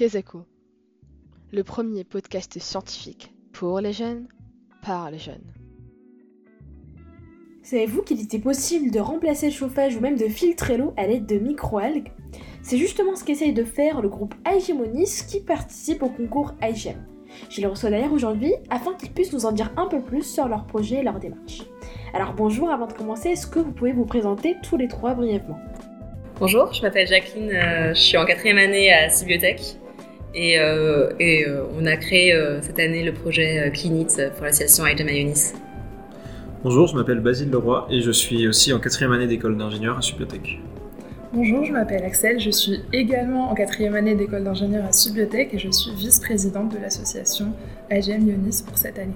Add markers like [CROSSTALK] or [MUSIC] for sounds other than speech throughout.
Kezako, le premier podcast scientifique pour les jeunes, par les jeunes. Savez-vous qu'il était possible de remplacer le chauffage ou même de filtrer l'eau à l'aide de microalgues? C'est justement ce qu'essaye de faire le groupe Aegemonis qui participe au concours Aegem. Je les reçois d'ailleurs aujourd'hui afin qu'ils puissent nous en dire un peu plus sur leur projet et leur démarche. Alors bonjour, avant de commencer, est-ce que vous pouvez vous présenter tous les trois brièvement? Bonjour, je m'appelle Jacqueline, euh, je suis en quatrième année à Sybiotech et, euh, et euh, on a créé cette année le projet Clinit pour l'association Aida Ionis. Bonjour, je m'appelle Basile Leroy et je suis aussi en quatrième année d'école d'ingénieur à Sybiotech. Bonjour, je m'appelle Axel, je suis également en quatrième année d'école d'ingénieur à Sybiotech et je suis vice-présidente de l'association AGM Ionis pour cette année.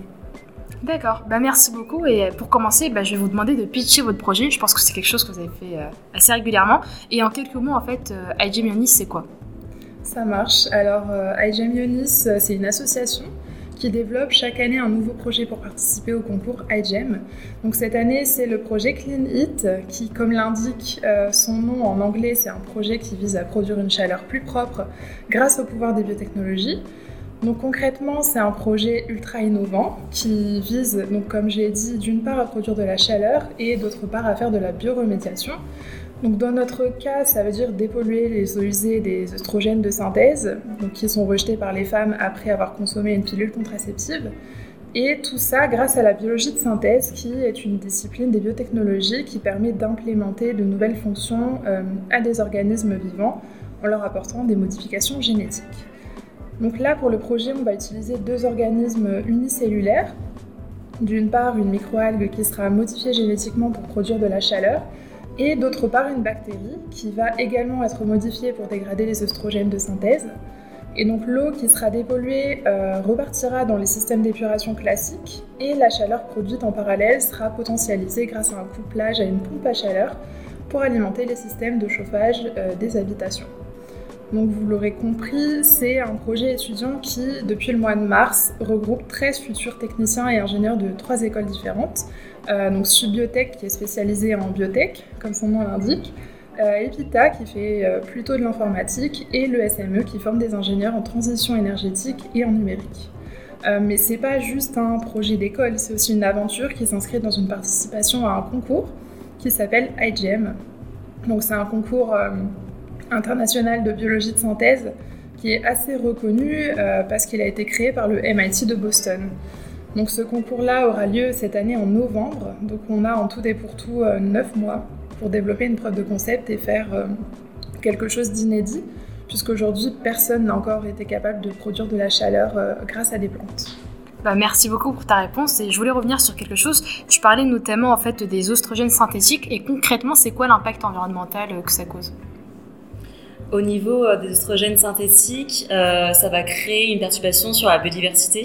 D'accord, bah merci beaucoup. Et pour commencer, bah, je vais vous demander de pitcher votre projet. Je pense que c'est quelque chose que vous avez fait euh, assez régulièrement. Et en quelques mots, en fait, euh, IGM c'est quoi? Ça marche. Alors, euh, IGM c'est une association qui développe chaque année un nouveau projet pour participer au concours iGEM. Donc cette année, c'est le projet Clean Heat, qui, comme l'indique son nom en anglais, c'est un projet qui vise à produire une chaleur plus propre grâce au pouvoir des biotechnologies. Donc concrètement, c'est un projet ultra innovant qui vise, donc comme j'ai dit, d'une part à produire de la chaleur et d'autre part à faire de la bioremédiation. Dans notre cas, ça veut dire dépolluer les eaux usées des oestrogènes de synthèse, qui sont rejetés par les femmes après avoir consommé une pilule contraceptive. Et tout ça grâce à la biologie de synthèse, qui est une discipline des biotechnologies qui permet d'implémenter de nouvelles fonctions euh, à des organismes vivants en leur apportant des modifications génétiques. Donc là, pour le projet, on va utiliser deux organismes unicellulaires. D'une part, une microalgue qui sera modifiée génétiquement pour produire de la chaleur, et d'autre part, une bactérie qui va également être modifiée pour dégrader les oestrogènes de synthèse. Et donc l'eau qui sera dépolluée euh, repartira dans les systèmes d'épuration classiques et la chaleur produite en parallèle sera potentialisée grâce à un couplage à une pompe à chaleur pour alimenter les systèmes de chauffage euh, des habitations. Donc vous l'aurez compris, c'est un projet étudiant qui, depuis le mois de mars, regroupe 13 futurs techniciens et ingénieurs de trois écoles différentes. Euh, donc Subbiotech qui est spécialisé en biotech, comme son nom l'indique, euh, Epita qui fait euh, plutôt de l'informatique et le SME qui forme des ingénieurs en transition énergétique et en numérique. Mais c'est pas juste un projet d'école, c'est aussi une aventure qui s'inscrit dans une participation à un concours qui s'appelle IGM. Donc c'est un concours international de biologie de synthèse qui est assez reconnu parce qu'il a été créé par le MIT de Boston. Donc ce concours-là aura lieu cette année en novembre. Donc on a en tout et pour tout euh, neuf mois pour développer une preuve de concept et faire euh, quelque chose d'inédit, puisqu'aujourd'hui personne n'a encore été capable de produire de la chaleur grâce à des plantes. Bah, merci beaucoup pour ta réponse et je voulais revenir sur quelque chose. Tu parlais notamment en fait des oestrogènes synthétiques et concrètement c'est quoi l'impact environnemental que ça cause? Au niveau euh, des oestrogènes synthétiques, euh, ça va créer une perturbation sur la biodiversité.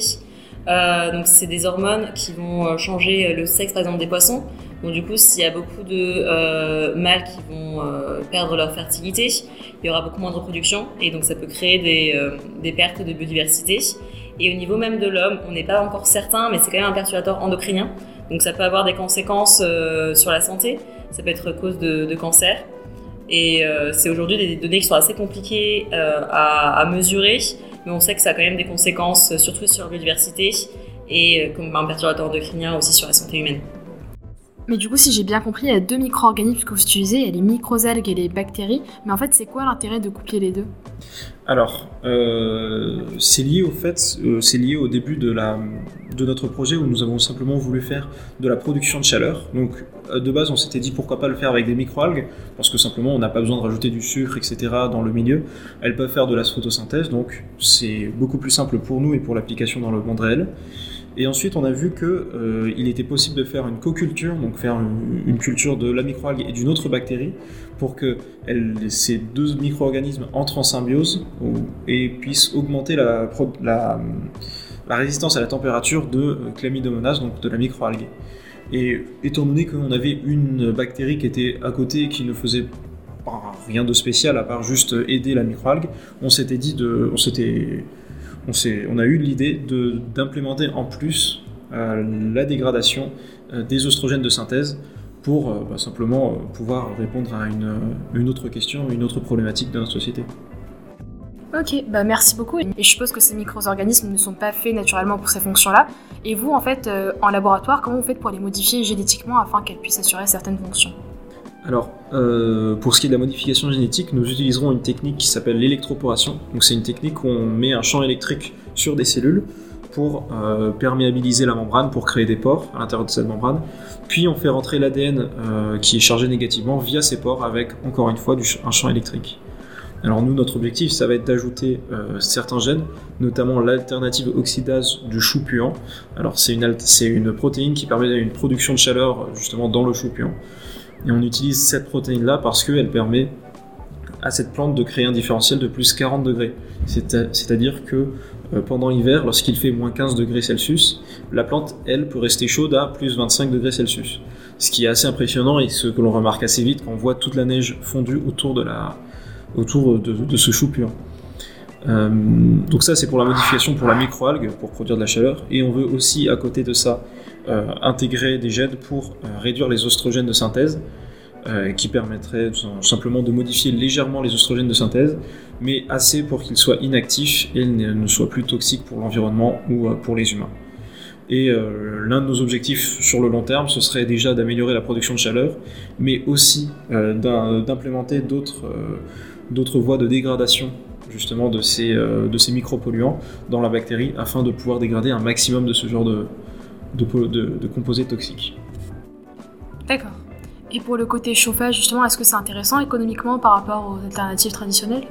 Euh, donc, c'est des hormones qui vont changer le sexe, par exemple, des poissons. Donc, du coup, s'il y a beaucoup de mâles qui vont perdre leur fertilité, il y aura beaucoup moins de reproduction et donc ça peut créer des, pertes de biodiversité. Et au niveau même de l'homme, on n'est pas encore certain, mais c'est quand même un perturbateur endocrinien. Donc, ça peut avoir des conséquences sur la santé. Ça peut être cause de, cancer. Et euh, c'est aujourd'hui des données qui sont assez compliquées euh, à, mesurer, mais on sait que ça a quand même des conséquences, surtout sur la biodiversité et euh, comme un perturbateur endocrinien aussi sur la santé humaine. Mais du coup, si j'ai bien compris, il y a deux micro-organismes que vous utilisez, il y a les microalgues et les bactéries. Mais en fait, c'est quoi l'intérêt de coupler les deux? Alors, c'est lié au fait, c'est lié au début de, de notre projet où nous avons simplement voulu faire de la production de chaleur. Donc, euh, de base, on s'était dit pourquoi pas le faire avec des microalgues, parce que simplement on n'a pas besoin de rajouter du sucre, etc. dans le milieu. Elles peuvent faire de la photosynthèse, donc c'est beaucoup plus simple pour nous et pour l'application dans le monde réel. Et ensuite, on a vu qu'il euh, était possible de faire une co-culture, donc faire une, culture de la microalgue et d'une autre bactérie, pour que ces deux micro-organismes entrent en symbiose et puissent augmenter la, résistance à la température de Chlamydomonas, donc de la microalgue. Et étant donné qu'on avait une bactérie qui était à côté et qui ne faisait rien de spécial à part juste aider la microalgue, on s'était dit de, on a eu l'idée d'implémenter en plus euh, la dégradation euh, des oestrogènes de synthèse pour euh, bah, simplement pouvoir répondre à une, autre question, une autre problématique de notre société. Ok, bah merci beaucoup. Et je suppose que ces micro-organismes ne sont pas faits naturellement pour ces fonctions-là. Et vous, en fait, en laboratoire, comment vous faites pour les modifier génétiquement afin qu'elles puissent assurer certaines fonctions? Alors, euh, pour ce qui est de la modification génétique, nous utiliserons une technique qui s'appelle l'électroporation. Donc, c'est une technique où on met un champ électrique sur des cellules pour euh, perméabiliser la membrane, pour créer des pores à l'intérieur de cette membrane. Puis on fait rentrer l'ADN qui est chargé négativement via ces pores avec, encore une fois, un champ électrique. Alors nous, notre objectif, ça va être d'ajouter euh, certains gènes, notamment l'alternative oxydase du chou puant. Alors c'est une, une, protéine qui permet une production de chaleur justement dans le chou puant. Et on utilise cette protéine-là parce qu'elle permet à cette plante de créer un différentiel de plus 40 degrés. C'est-à-dire que euh, pendant l'hiver, lorsqu'il fait moins 15 degrés Celsius, la plante, elle, peut rester chaude à plus 25 degrés Celsius. Ce qui est assez impressionnant et ce que l'on remarque assez vite quand on voit toute la neige fondue autour de la, autour de, ce chou pur. Euh, donc ça c'est pour la modification pour la microalgue, pour produire de la chaleur, et on veut aussi à côté de ça euh, intégrer des gènes pour euh, réduire les oestrogènes de synthèse, qui permettraient simplement de modifier légèrement les oestrogènes de synthèse, mais assez pour qu'ils soient inactifs et ne soient plus toxiques pour l'environnement ou pour les humains. Et l'un de nos objectifs sur le long terme, ce serait déjà d'améliorer la production de chaleur, mais aussi d'implémenter d'autres d'autres voies de dégradation justement de ces, euh, de ces micropolluants dans la bactérie afin de pouvoir dégrader un maximum de ce genre de, de, de, composés toxiques. D'accord. Et pour le côté chauffage, justement, est-ce que c'est intéressant économiquement par rapport aux alternatives traditionnelles?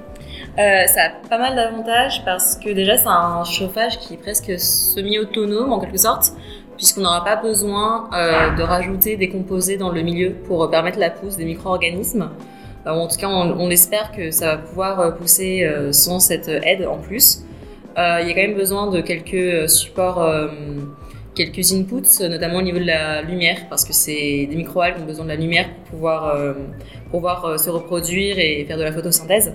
Euh, Ça a pas mal d'avantages parce que déjà c'est un chauffage qui est presque semi-autonome en quelque sorte, puisqu'on n'aura pas besoin euh, de rajouter des composés dans le milieu pour permettre la pousse des micro-organismes. Euh, en tout cas, on, espère que ça va pouvoir euh, pousser euh, sans cette aide en plus. il y a quand même besoin de quelques supports quelques inputs, notamment au niveau de la lumière, parce que c'est des microalgues qui ont besoin de la lumière pour pouvoir, se reproduire et faire de la photosynthèse.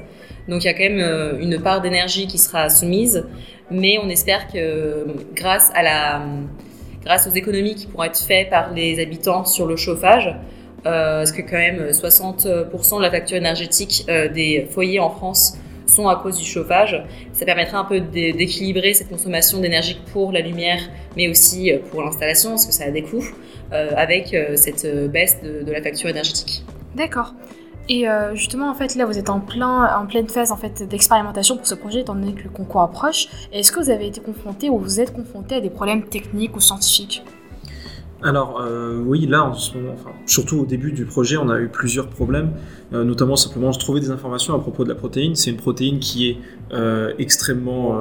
Donc il y a quand même une part d'énergie qui sera soumise, mais on espère que grâce grâce aux économies qui pourront être faites par les habitants sur le chauffage, parce que quand même 60% de la facture énergétique euh, des foyers en France sont à cause du chauffage. Ça permettrait un peu d'équilibrer cette consommation d'énergie pour la lumière, mais aussi euh, pour l'installation, parce que ça a des coûts, avec cette baisse de, la facture énergétique. D'accord. Et justement, en fait, là, vous êtes en, plein, en pleine phase en fait, d'expérimentation pour ce projet, étant donné que le concours approche. Est-ce que vous avez été confronté ou vous êtes confronté à des problèmes techniques ou scientifiques? Alors euh, oui, là en ce moment, surtout au début du projet, on a eu plusieurs problèmes, euh, notamment simplement trouver des informations à propos de la protéine. C'est une protéine qui est euh, extrêmement,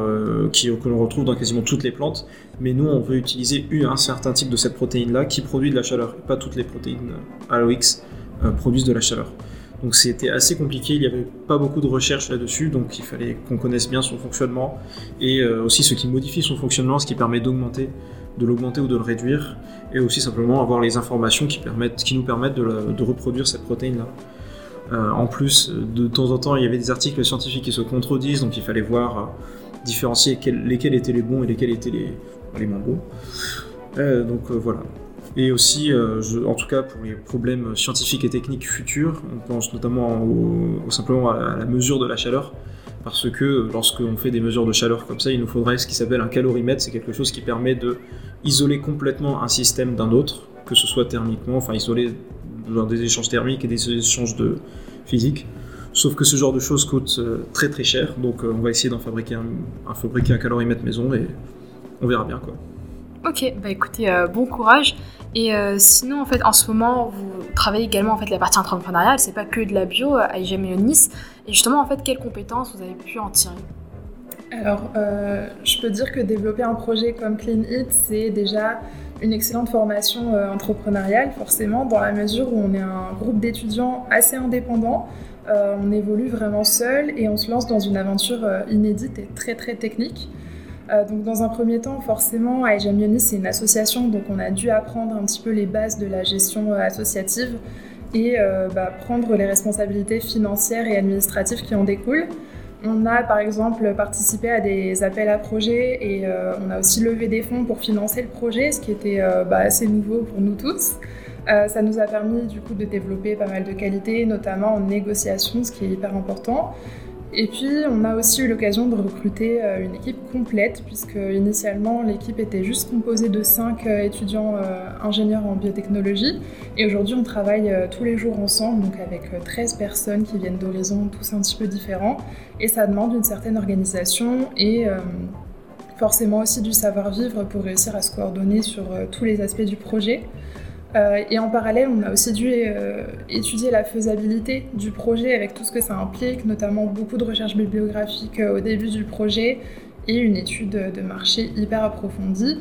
qui, que l'on retrouve dans quasiment toutes les plantes, mais nous on veut utiliser un certain type de cette protéine-là qui produit de la chaleur. Pas toutes les protéines AOX produisent de la chaleur. Donc c'était assez compliqué, il n'y avait pas beaucoup de recherches là-dessus, donc il fallait qu'on connaisse bien son fonctionnement et aussi ce qui modifie son fonctionnement, ce qui permet d'augmenter de l'augmenter ou de le réduire, et aussi simplement avoir les informations qui, nous permettent de, reproduire cette protéine-là. Euh, en plus, de temps en temps, il y avait des articles scientifiques qui se contredisent, donc il fallait voir, euh, différencier lesquels étaient les bons et lesquels étaient les, moins bons. Euh, donc voilà. Et aussi, en tout cas pour les problèmes scientifiques et techniques futurs, on pense notamment simplement à la mesure de la chaleur parce que lorsqu'on fait des mesures de chaleur comme ça, il nous faudrait ce qui s'appelle un calorimètre, c'est quelque chose qui permet de isoler complètement un système d'un autre, que ce soit thermiquement, enfin isoler des échanges thermiques et des échanges de physique. Sauf que ce genre de choses coûte euh, très très cher, donc euh, on va essayer d'en fabriquer un, fabriquer un calorimètre maison et on verra bien quoi. Ok, bah écoutez, euh, bon courage. Et sinon, en fait, en ce moment, vous travaillez également en fait la partie entrepreneuriale. C'est pas que de la bio à IGM et Nice. Et justement, en fait, quelles compétences vous avez pu en tirer? Alors, euh, je peux dire que développer un projet comme Clean Eat, c'est déjà une excellente formation euh, entrepreneuriale, forcément, dans la mesure où on est un groupe d'étudiants assez indépendants. Euh, on évolue vraiment seul et on se lance dans une aventure inédite et très très technique. Donc dans un premier temps, forcément, Aijam c'est une association, donc on a dû apprendre un petit peu les bases de la gestion associative, et euh, bah, prendre les responsabilités financières et administratives qui en découlent. On a par exemple participé à des appels à projets et euh, on a aussi levé des fonds pour financer le projet, ce qui était euh, bah, assez nouveau pour nous tous. ça nous a permis du coup de développer pas mal de qualités, notamment en négociation, ce qui est hyper important. Et puis, on a aussi eu l'occasion de recruter une équipe complète, puisque initialement, l'équipe était juste composée de 5 étudiants ingénieurs en biotechnologie. Et aujourd'hui, on travaille tous les jours ensemble, donc avec 13 personnes qui viennent d'horizons tous un petit peu différents. Et ça demande une certaine organisation et forcément aussi du savoir-vivre pour réussir à se coordonner sur euh, tous les aspects du projet. Euh, et en parallèle, on a aussi dû euh, étudier la faisabilité du projet avec tout ce que ça implique, notamment beaucoup de recherches bibliographiques au début du projet et une étude de marché hyper approfondie.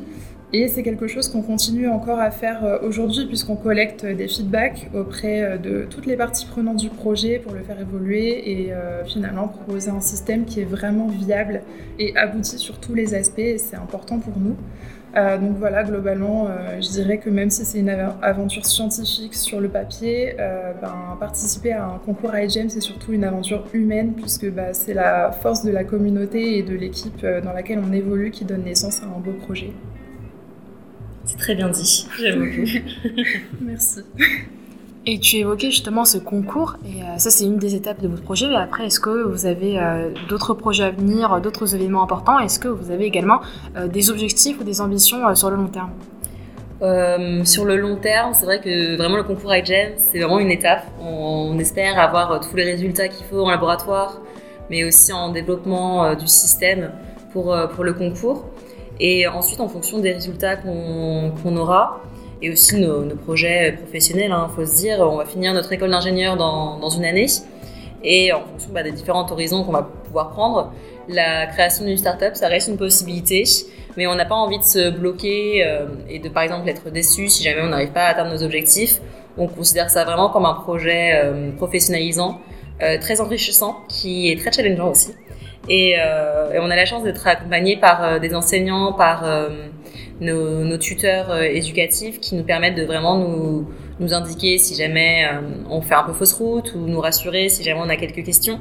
Et c'est quelque chose qu'on continue encore à faire euh, aujourd'hui puisqu'on collecte des feedbacks auprès euh, de toutes les parties prenantes du projet pour le faire évoluer et euh, finalement proposer un système qui est vraiment viable et abouti sur tous les aspects et c'est important pour nous. Donc voilà, globalement, je dirais que même si c'est une aventure scientifique sur le papier, ben, participer à un concours IGEM, c'est surtout une aventure humaine puisque bah, c'est la force de la communauté et de l'équipe dans laquelle on évolue qui donne naissance à un beau projet. C'est très bien dit, j'aime beaucoup. [LAUGHS] Merci. [LAUGHS] Et tu évoquais justement ce concours, et euh, ça c'est une des étapes de votre projet. Et après, est-ce que vous avez euh, d'autres projets à venir, d'autres événements importants? Est-ce que vous avez également euh, des objectifs ou des ambitions sur le long terme? Sur le long terme, c'est vrai que vraiment le concours iGEM, c'est vraiment une étape. On, espère avoir tous les résultats qu'il faut en laboratoire, mais aussi en développement du système pour, pour le concours. Et ensuite, en fonction des résultats qu'on aura, et aussi nos, projets professionnels, il hein, faut se dire, on va finir notre école d'ingénieur dans, une année. Et en fonction bah, des différents horizons qu'on va pouvoir prendre, la création d'une start-up, ça reste une possibilité. Mais on n'a pas envie de se bloquer euh, et de, par exemple, être déçu si jamais on n'arrive pas à atteindre nos objectifs. On considère ça vraiment comme un projet euh, professionnalisant, euh, très enrichissant, qui est très challengeant aussi. Et, on a la chance d'être accompagné par des enseignants, par euh, nos, tuteurs éducatifs qui nous permettent de vraiment nous, indiquer si jamais on fait un peu fausse route ou nous rassurer si jamais on a quelques questions.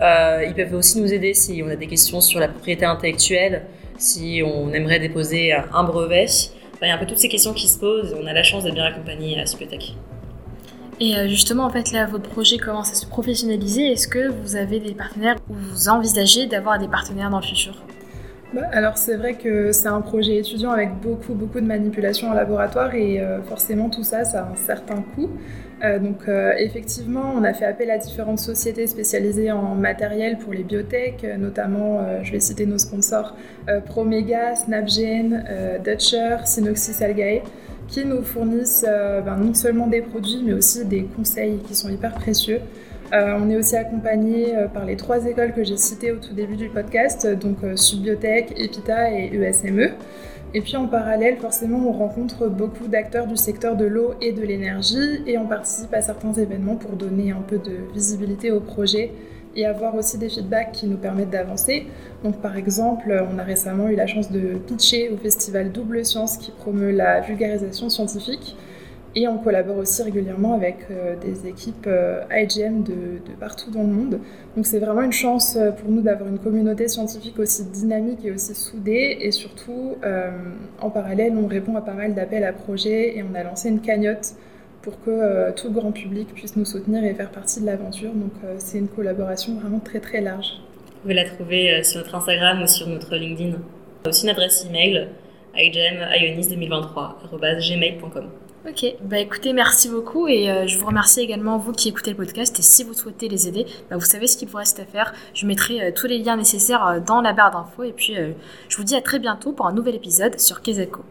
ils peuvent aussi nous aider si on a des questions sur la propriété intellectuelle, si on aimerait déposer un brevet. il y a un peu toutes ces questions qui se posent. On a la chance d'être bien accompagné à Supetech. Et euh, justement, en fait, là, votre projet commence à se professionnaliser. Est-ce que vous avez des partenaires ou vous envisagez d'avoir des partenaires dans le futur? Alors c'est vrai que c'est un projet étudiant avec beaucoup beaucoup de manipulations en laboratoire et euh, forcément tout ça ça a un certain coût. Euh, donc effectivement on a fait appel à différentes sociétés spécialisées en matériel pour les biotech, notamment je vais citer nos sponsors Promega, Snapgene, Dutcher, Synoxis Algae qui nous fournissent euh, ben, non seulement des produits, mais aussi des conseils qui sont hyper précieux. Euh, on est aussi accompagné euh, par les trois écoles que j'ai citées au tout début du podcast, donc Subbiotech, EPITA et ESME. Et puis en parallèle, forcément, on rencontre beaucoup d'acteurs du secteur de l'eau et de l'énergie et on participe à certains événements pour donner un peu de visibilité au projet et avoir aussi des feedbacks qui nous permettent d'avancer. Donc par exemple, on a récemment eu la chance de pitcher au festival Double Science qui promeut la vulgarisation scientifique. Et on collabore aussi régulièrement avec euh, des équipes euh, IGM de, partout dans le monde. Donc c'est vraiment une chance euh, pour nous d'avoir une communauté scientifique aussi dynamique et aussi soudée. Et surtout, en parallèle, on répond à pas mal d'appels à projets et on a lancé une cagnotte pour que euh, tout le grand public puisse nous soutenir et faire partie de l'aventure. Donc euh, c'est une collaboration vraiment très très large. Vous pouvez la trouver euh, sur notre Instagram ou sur notre LinkedIn. On a aussi une adresse email igem2023@gmail.com. Ok, bah écoutez, merci beaucoup et je vous remercie également vous qui écoutez le podcast et si vous souhaitez les aider, bah, vous savez ce qu'il vous reste à faire. Je mettrai tous les liens nécessaires dans la barre d'infos et puis je vous dis à très bientôt pour un nouvel épisode sur Kezako.